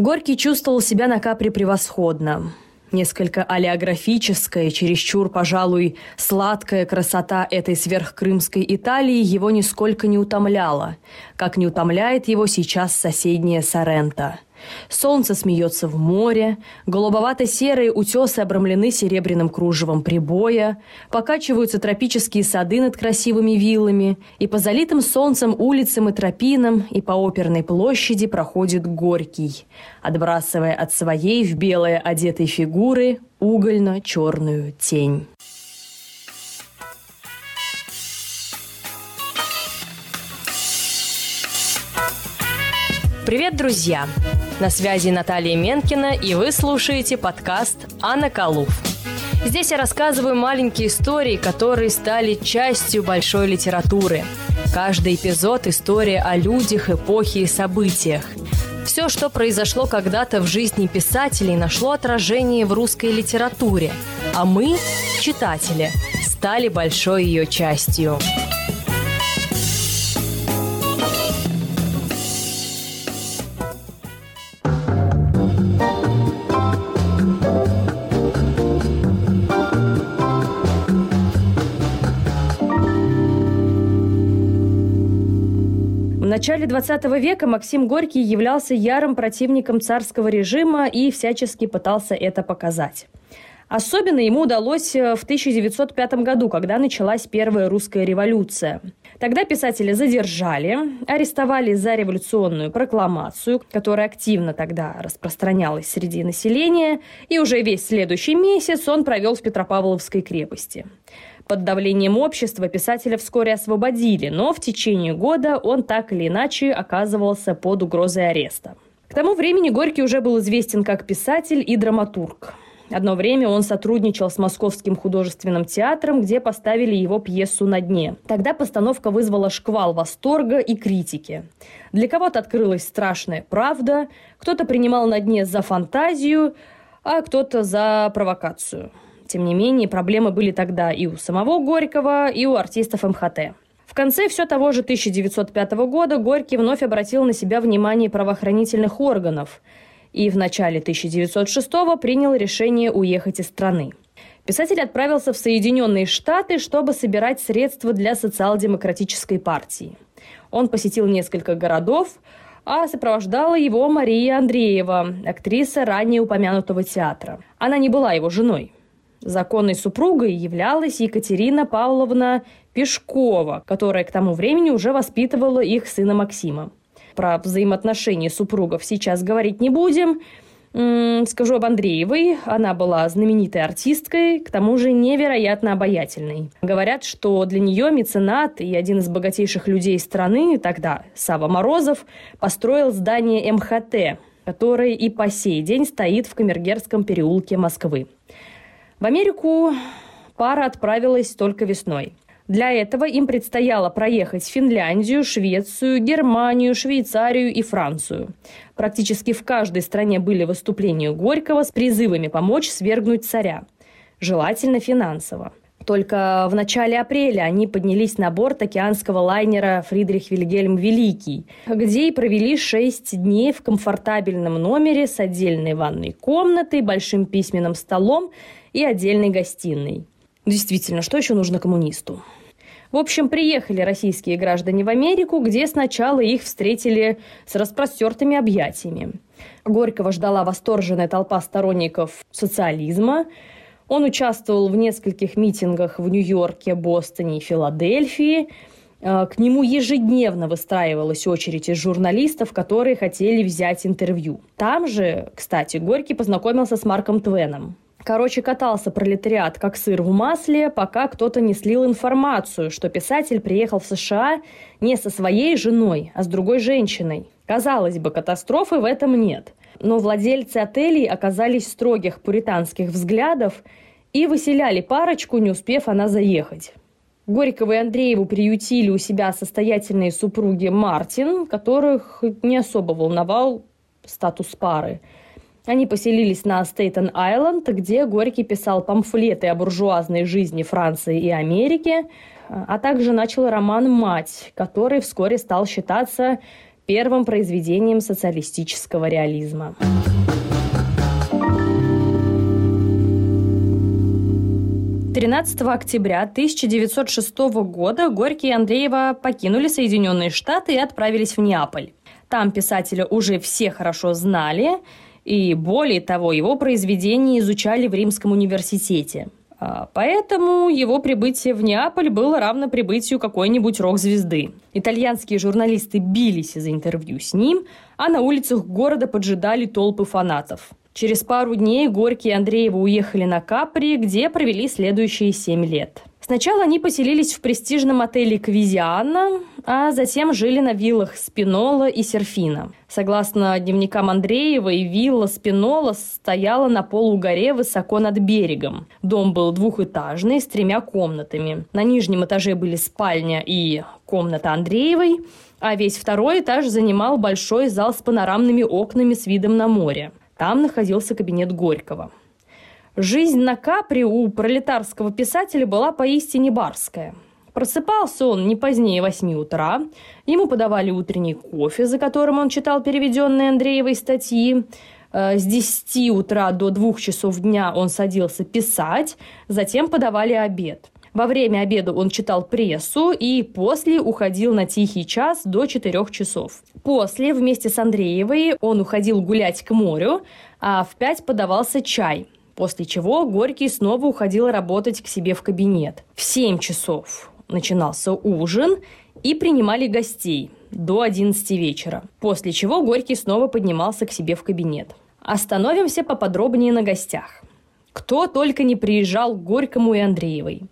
Горький чувствовал себя на капре превосходно. Несколько олеографическая, чересчур, пожалуй, сладкая красота этой сверхкрымской Италии его нисколько не утомляла, как не утомляет его сейчас соседняя Сорента – Солнце смеется в море, голубовато-серые утесы обрамлены серебряным кружевом прибоя, покачиваются тропические сады над красивыми виллами, и по залитым солнцем улицам и тропинам, и по оперной площади проходит Горький, отбрасывая от своей в белое одетой фигуры угольно-черную тень. Привет, друзья! На связи Наталья Менкина, и вы слушаете подкаст «Анна Калуф». Здесь я рассказываю маленькие истории, которые стали частью большой литературы. Каждый эпизод – история о людях, эпохе и событиях. Все, что произошло когда-то в жизни писателей, нашло отражение в русской литературе, а мы, читатели, стали большой ее частью. Начале 20 века Максим Горький являлся ярым противником царского режима и всячески пытался это показать. Особенно ему удалось э, в 1905 году, когда началась первая русская революция. Тогда писателя задержали, арестовали за революционную прокламацию, которая активно тогда распространялась среди населения, и уже весь следующий месяц он провел в Петропавловской крепости. Под давлением общества писателя вскоре освободили, но в течение года он так или иначе оказывался под угрозой ареста. К тому времени Горький уже был известен как писатель и драматург. Одно время он сотрудничал с Московским художественным театром, где поставили его пьесу «На дне». Тогда постановка вызвала шквал восторга и критики. Для кого-то открылась страшная правда, кто-то принимал «На дне» за фантазию, а кто-то за провокацию – тем не менее, проблемы были тогда и у самого Горького, и у артистов МХТ. В конце все того же 1905 года Горький вновь обратил на себя внимание правоохранительных органов и в начале 1906 принял решение уехать из страны. Писатель отправился в Соединенные Штаты, чтобы собирать средства для социал-демократической партии. Он посетил несколько городов, а сопровождала его Мария Андреева, актриса ранее упомянутого театра. Она не была его женой. Законной супругой являлась Екатерина Павловна Пешкова, которая к тому времени уже воспитывала их сына Максима. Про взаимоотношения супругов сейчас говорить не будем. Скажу об Андреевой. Она была знаменитой артисткой, к тому же невероятно обаятельной. Говорят, что для нее меценат и один из богатейших людей страны, тогда Сава Морозов, построил здание МХТ, которое и по сей день стоит в Камергерском переулке Москвы. В Америку пара отправилась только весной. Для этого им предстояло проехать Финляндию, Швецию, Германию, Швейцарию и Францию. Практически в каждой стране были выступления Горького с призывами помочь свергнуть царя. Желательно финансово. Только в начале апреля они поднялись на борт океанского лайнера «Фридрих Вильгельм Великий», где и провели шесть дней в комфортабельном номере с отдельной ванной комнатой, большим письменным столом и отдельной гостиной. Действительно, что еще нужно коммунисту? В общем, приехали российские граждане в Америку, где сначала их встретили с распростертыми объятиями. Горького ждала восторженная толпа сторонников социализма. Он участвовал в нескольких митингах в Нью-Йорке, Бостоне и Филадельфии. Э, к нему ежедневно выстраивалась очередь из журналистов, которые хотели взять интервью. Там же, кстати, Горький познакомился с Марком Твеном. Короче, катался пролетариат как сыр в масле, пока кто-то не слил информацию, что писатель приехал в США не со своей женой, а с другой женщиной. Казалось бы, катастрофы в этом нет. Но владельцы отелей оказались строгих пуританских взглядов и выселяли парочку, не успев она заехать. Горького и Андрееву приютили у себя состоятельные супруги Мартин, которых не особо волновал статус пары – они поселились на Стейтен-Айленд, где Горький писал памфлеты о буржуазной жизни Франции и Америки, а также начал роман «Мать», который вскоре стал считаться первым произведением социалистического реализма. 13 октября 1906 года Горький и Андреева покинули Соединенные Штаты и отправились в Неаполь. Там писателя уже все хорошо знали, и более того, его произведения изучали в Римском университете. А, поэтому его прибытие в Неаполь было равно прибытию какой-нибудь рок-звезды. Итальянские журналисты бились за интервью с ним, а на улицах города поджидали толпы фанатов. Через пару дней Горький и Андреева уехали на Капри, где провели следующие семь лет. Сначала они поселились в престижном отеле «Квизиана», а затем жили на виллах Спинола и Серфина. Согласно дневникам Андреевой, вилла Спинола стояла на полугоре высоко над берегом. Дом был двухэтажный, с тремя комнатами. На нижнем этаже были спальня и комната Андреевой, а весь второй этаж занимал большой зал с панорамными окнами с видом на море. Там находился кабинет Горького. Жизнь на Капри у пролетарского писателя была поистине барская. Просыпался он не позднее восьми утра, ему подавали утренний кофе, за которым он читал переведенные Андреевой статьи. Э, с 10 утра до 2 часов дня он садился писать, затем подавали обед. Во время обеда он читал прессу и после уходил на тихий час до 4 часов. После вместе с Андреевой он уходил гулять к морю, а в 5 подавался чай. После чего Горький снова уходил работать к себе в кабинет. В 7 часов начинался ужин и принимали гостей до 11 вечера. После чего Горький снова поднимался к себе в кабинет. Остановимся поподробнее на гостях. Кто только не приезжал к Горькому и Андреевой.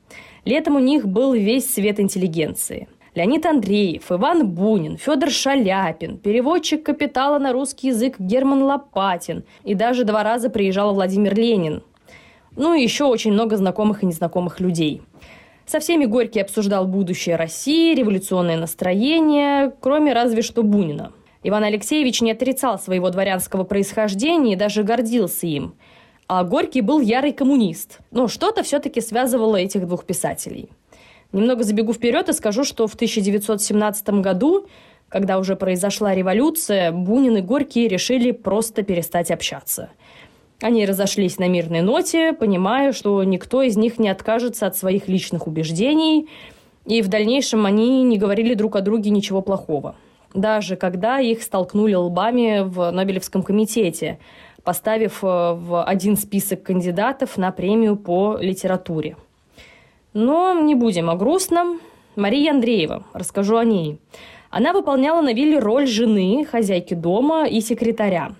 Летом у них был весь свет интеллигенции – Леонид Андреев, Иван Бунин, Федор Шаляпин, переводчик «Капитала» на русский язык Герман Лопатин и даже два раза приезжал Владимир Ленин. Ну и еще очень много знакомых и незнакомых людей. Со всеми Горький обсуждал будущее России, революционное настроение, кроме разве что Бунина. Иван Алексеевич не отрицал своего дворянского происхождения и даже гордился им. А Горький был ярый коммунист. Но что-то все-таки связывало этих двух писателей – Немного забегу вперед и скажу, что в 1917 году, когда уже произошла революция, Бунин и Горький решили просто перестать общаться. Они разошлись на мирной ноте, понимая, что никто из них не откажется от своих личных убеждений, и в дальнейшем они не говорили друг о друге ничего плохого. Даже когда их столкнули лбами в Нобелевском комитете, поставив э, в один список кандидатов на премию по литературе – но не будем о грустном. Мария Андреева, расскажу о ней. Она выполняла на вилле роль жены, хозяйки дома и секретаря.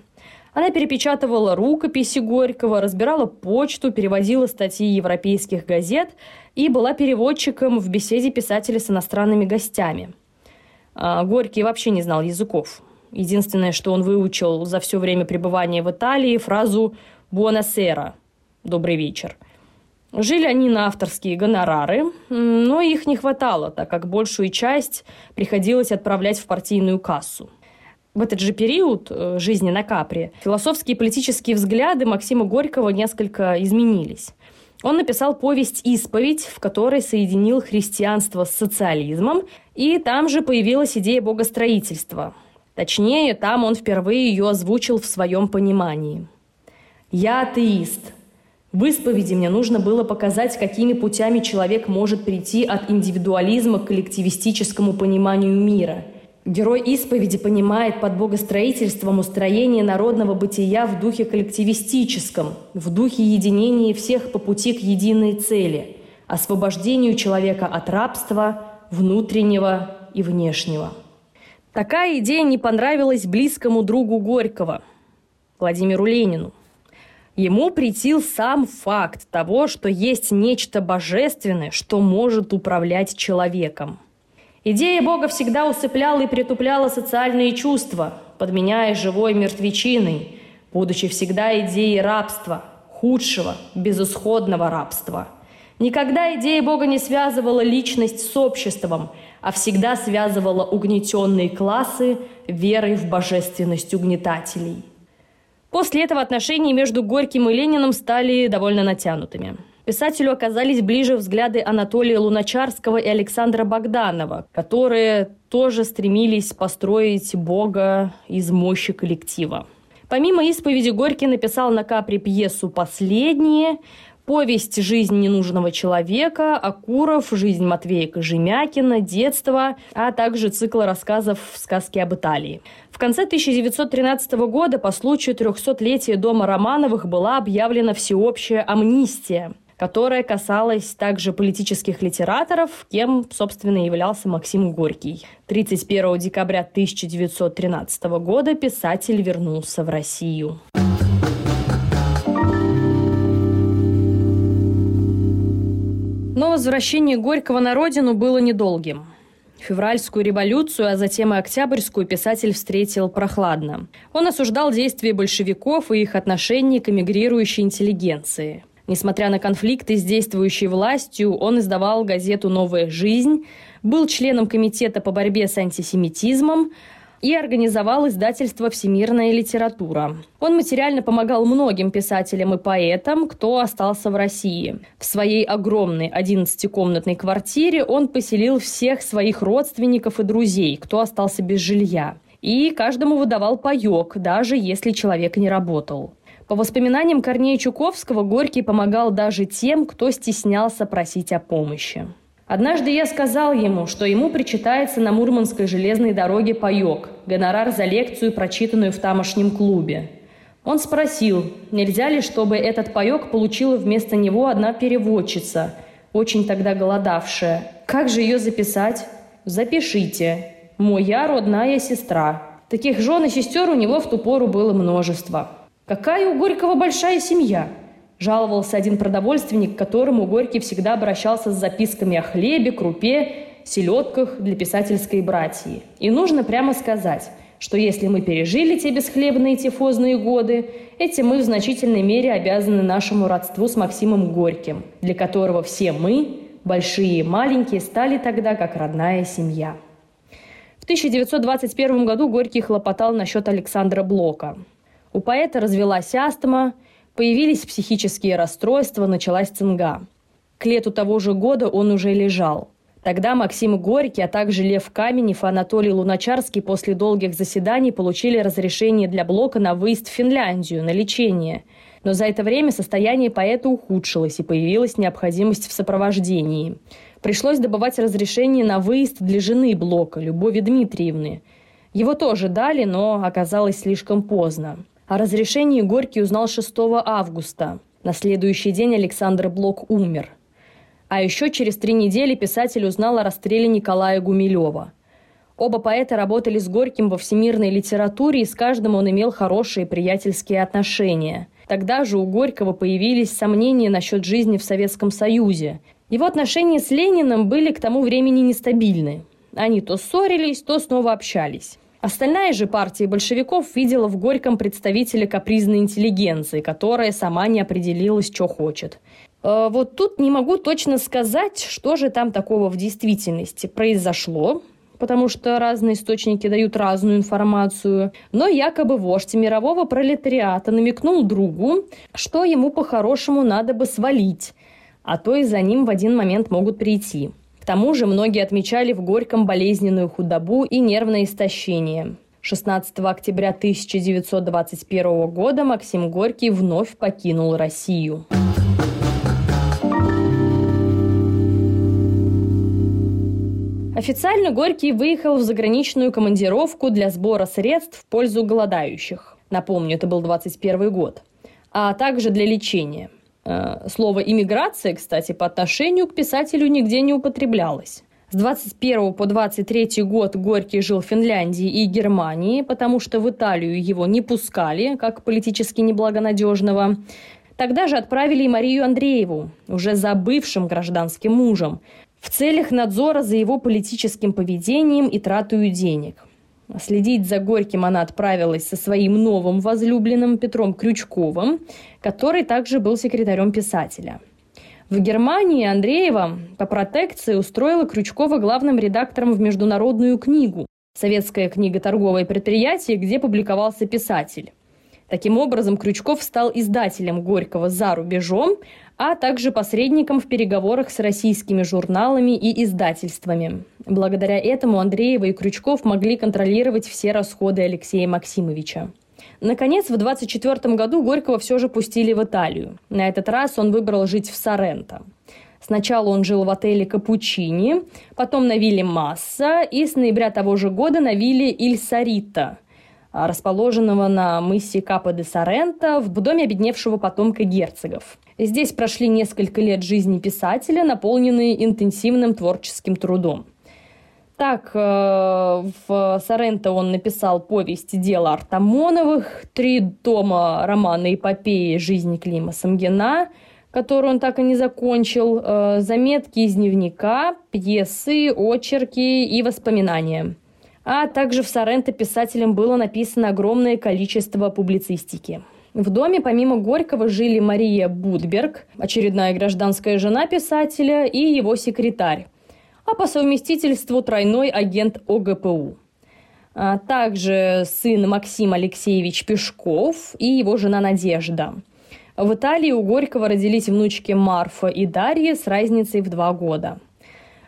Она перепечатывала рукописи Горького, разбирала почту, переводила статьи европейских газет и была переводчиком в беседе писателя с иностранными гостями. А Горький вообще не знал языков. Единственное, что он выучил за все время пребывания в Италии, фразу «буонасера» – «добрый вечер». Жили они на авторские гонорары, но их не хватало, так как большую часть приходилось отправлять в партийную кассу. В этот же период э, жизни на Капре философские и политические взгляды Максима Горького несколько изменились. Он написал повесть «Исповедь», в которой соединил христианство с социализмом, и там же появилась идея богостроительства. Точнее, там он впервые ее озвучил в своем понимании. «Я атеист», в исповеди мне нужно было показать, какими путями человек может прийти от индивидуализма к коллективистическому пониманию мира. Герой исповеди понимает под богостроительством устроение народного бытия в духе коллективистическом, в духе единения всех по пути к единой цели – освобождению человека от рабства, внутреннего и внешнего. Такая идея не понравилась близкому другу Горького, Владимиру Ленину. Ему притил сам факт того, что есть нечто божественное, что может управлять человеком. Идея Бога всегда усыпляла и притупляла социальные чувства, подменяя живой мертвечиной, будучи всегда идеей рабства, худшего, безысходного рабства. Никогда идея Бога не связывала личность с обществом, а всегда связывала угнетенные классы верой в божественность угнетателей – После этого отношения между Горьким и Лениным стали довольно натянутыми. Писателю оказались ближе взгляды Анатолия Луначарского и Александра Богданова, которые тоже стремились построить Бога из мощи коллектива. Помимо исповеди Горький написал на капре пьесу «Последние», повесть «Жизнь ненужного человека», Акуров, «Жизнь Матвея Кожемякина», «Детство», а также цикл рассказов «Сказки об Италии». В конце 1913 года по случаю 300-летия дома Романовых была объявлена всеобщая амнистия которая касалась также политических литераторов, кем, собственно, являлся Максим Горький. 31 декабря 1913 года писатель вернулся в Россию. Возвращение Горького на родину было недолгим. Февральскую революцию, а затем и Октябрьскую писатель встретил прохладно. Он осуждал действия большевиков и их отношение к эмигрирующей интеллигенции. Несмотря на конфликты с действующей властью, он издавал газету «Новая жизнь», был членом комитета по борьбе с антисемитизмом, и организовал издательство «Всемирная литература». Он материально помогал многим писателям и поэтам, кто остался в России. В своей огромной 11-комнатной квартире он поселил всех своих родственников и друзей, кто остался без жилья. И каждому выдавал паек, даже если человек не работал. По воспоминаниям Корнея Чуковского, Горький помогал даже тем, кто стеснялся просить о помощи. Однажды я сказал ему, что ему причитается на Мурманской железной дороге паек, гонорар за лекцию, прочитанную в тамошнем клубе. Он спросил, нельзя ли, чтобы этот паек получила вместо него одна переводчица, очень тогда голодавшая. Как же ее записать? Запишите. Моя родная сестра. Таких жен и сестер у него в ту пору было множество. Какая у Горького большая семья? Жаловался один продовольственник, к которому Горький всегда обращался с записками о хлебе, крупе, селедках для писательской братьи. И нужно прямо сказать, что если мы пережили те бесхлебные тифозные годы, этим мы в значительной мере обязаны нашему родству с Максимом Горьким, для которого все мы, большие и маленькие, стали тогда как родная семья. В 1921 году Горький хлопотал насчет Александра Блока. У поэта развелась астма – Появились психические расстройства, началась цинга. К лету того же года он уже лежал. Тогда Максим Горький, а также Лев Каменев и Анатолий Луначарский после долгих заседаний получили разрешение для Блока на выезд в Финляндию на лечение. Но за это время состояние поэта ухудшилось и появилась необходимость в сопровождении. Пришлось добывать разрешение на выезд для жены Блока, Любови Дмитриевны. Его тоже дали, но оказалось слишком поздно. О разрешении Горький узнал 6 августа. На следующий день Александр Блок умер. А еще через три недели писатель узнал о расстреле Николая Гумилева. Оба поэта работали с Горьким во всемирной литературе, и с каждым он имел хорошие приятельские отношения. Тогда же у Горького появились сомнения насчет жизни в Советском Союзе. Его отношения с Лениным были к тому времени нестабильны. Они то ссорились, то снова общались. Остальная же партия большевиков видела в Горьком представителя капризной интеллигенции, которая сама не определилась, что хочет. Э, вот тут не могу точно сказать, что же там такого в действительности произошло, потому что разные источники дают разную информацию, но якобы вождь мирового пролетариата намекнул другу, что ему по-хорошему надо бы свалить, а то и за ним в один момент могут прийти тому же многие отмечали в Горьком болезненную худобу и нервное истощение. 16 октября 1921 года Максим Горький вновь покинул Россию. Официально Горький выехал в заграничную командировку для сбора средств в пользу голодающих. Напомню, это был 21 год. А также для лечения – слово «иммиграция», кстати, по отношению к писателю нигде не употреблялось. С 21 по 23 год Горький жил в Финляндии и Германии, потому что в Италию его не пускали, как политически неблагонадежного. Тогда же отправили и Марию Андрееву, уже забывшим гражданским мужем, в целях надзора за его политическим поведением и тратою денег. Следить за Горьким она отправилась со своим новым возлюбленным Петром Крючковым, который также был секретарем писателя. В Германии Андреева по протекции устроила Крючкова главным редактором в международную книгу, советское книго-торговое предприятие, где публиковался писатель. Таким образом, Крючков стал издателем Горького за рубежом, а также посредником в переговорах с российскими журналами и издательствами. Благодаря этому Андреева и Крючков могли контролировать все расходы Алексея Максимовича. Наконец, в 24 году Горького все же пустили в Италию. На этот раз он выбрал жить в Соренто. Сначала он жил в отеле Капучини, потом на вилле Масса и с ноября того же года на вилле Иль Сарита, расположенного на мысе Капо де Соренто в доме обедневшего потомка герцогов. Здесь прошли несколько лет жизни писателя, наполненные интенсивным творческим трудом. Так, э, в Соренто он написал повесть «Дело Артамоновых», три тома романа эпопеи «Жизнь Клима Самгина», которую он так и не закончил, э, заметки из дневника, пьесы, очерки и воспоминания. А также в Соренто писателем было написано огромное количество публицистики. В доме помимо Горького жили Мария Будберг, очередная гражданская жена писателя, и его секретарь, а по совместительству тройной агент ОГПУ. А также сын Максим Алексеевич Пешков и его жена Надежда. В Италии у Горького родились внучки Марфа и Дарья с разницей в два года.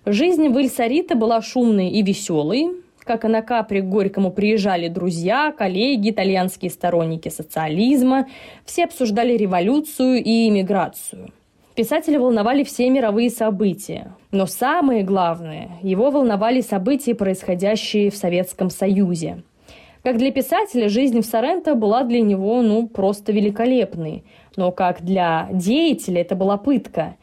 Жизнь в Ильсарита была шумной и веселой, как и на Капри к Горькому приезжали друзья, коллеги, итальянские сторонники социализма. Все обсуждали революцию и иммиграцию. Писателя волновали все мировые события. Но самое главное, его волновали события, происходящие в Советском Союзе. Как для писателя, жизнь в Соренто была для него, ну, просто великолепной. Но как для деятеля это была пытка.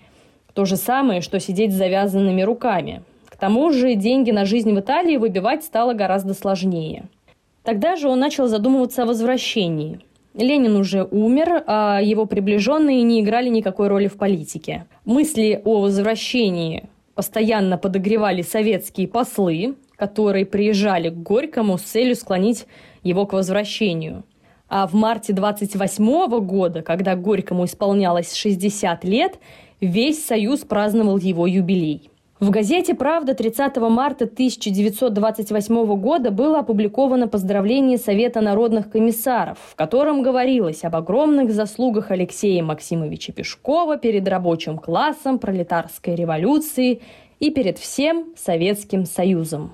То же самое, что сидеть с завязанными руками. К тому же деньги на жизнь в Италии выбивать стало гораздо сложнее. Тогда же он начал задумываться о возвращении. Ленин уже умер, а его приближенные не играли никакой роли в политике. Мысли о возвращении постоянно подогревали советские послы, которые приезжали к Горькому с целью склонить его к возвращению. А в марте 28 года, когда Горькому исполнялось 60 лет, весь Союз праздновал его юбилей. В газете «Правда» 30 марта 1928 года было опубликовано поздравление Совета народных комиссаров, в котором говорилось об огромных заслугах Алексея Максимовича Пешкова перед рабочим классом пролетарской революции и перед всем Советским Союзом.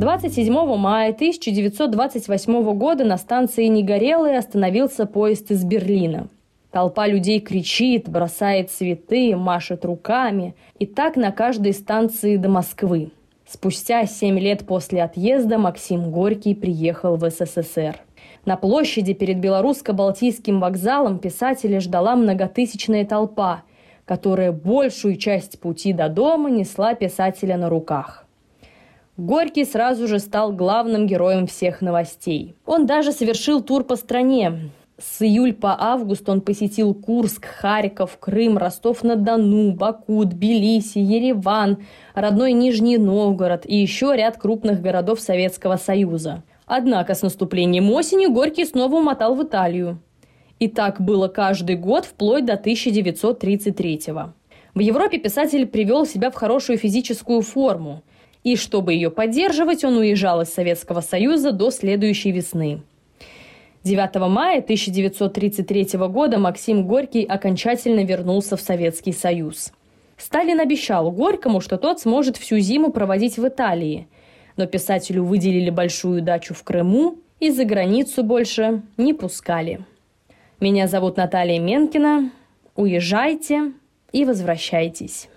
Двадцать седьмого мая 1928 года на станции Негорелый остановился поезд из Берлина – Толпа людей кричит, бросает цветы, машет руками. И так на каждой станции до Москвы. Спустя семь лет после отъезда Максим Горький приехал в СССР. На площади перед Белорусско-Балтийским вокзалом писателя ждала многотысячная толпа, которая большую часть пути до дома несла писателя на руках. Горький сразу же стал главным героем всех новостей. Он даже совершил тур по стране. С июль по август он посетил Курск, Харьков, Крым, Ростов-на-Дону, Баку, Тбилиси, Ереван, родной Нижний Новгород и еще ряд крупных городов Советского Союза. Однако с наступлением осени Горький снова умотал в Италию. И так было каждый год вплоть до 1933 -го. В Европе писатель привел себя в хорошую физическую форму. И чтобы ее поддерживать, он уезжал из Советского Союза до следующей весны. 9 мая 1933 года Максим Горький окончательно вернулся в Советский Союз. Сталин обещал Горькому, что тот сможет всю зиму проводить в Италии, но писателю выделили большую дачу в Крыму и за границу больше не пускали. Меня зовут Наталья Менкина. Уезжайте и возвращайтесь.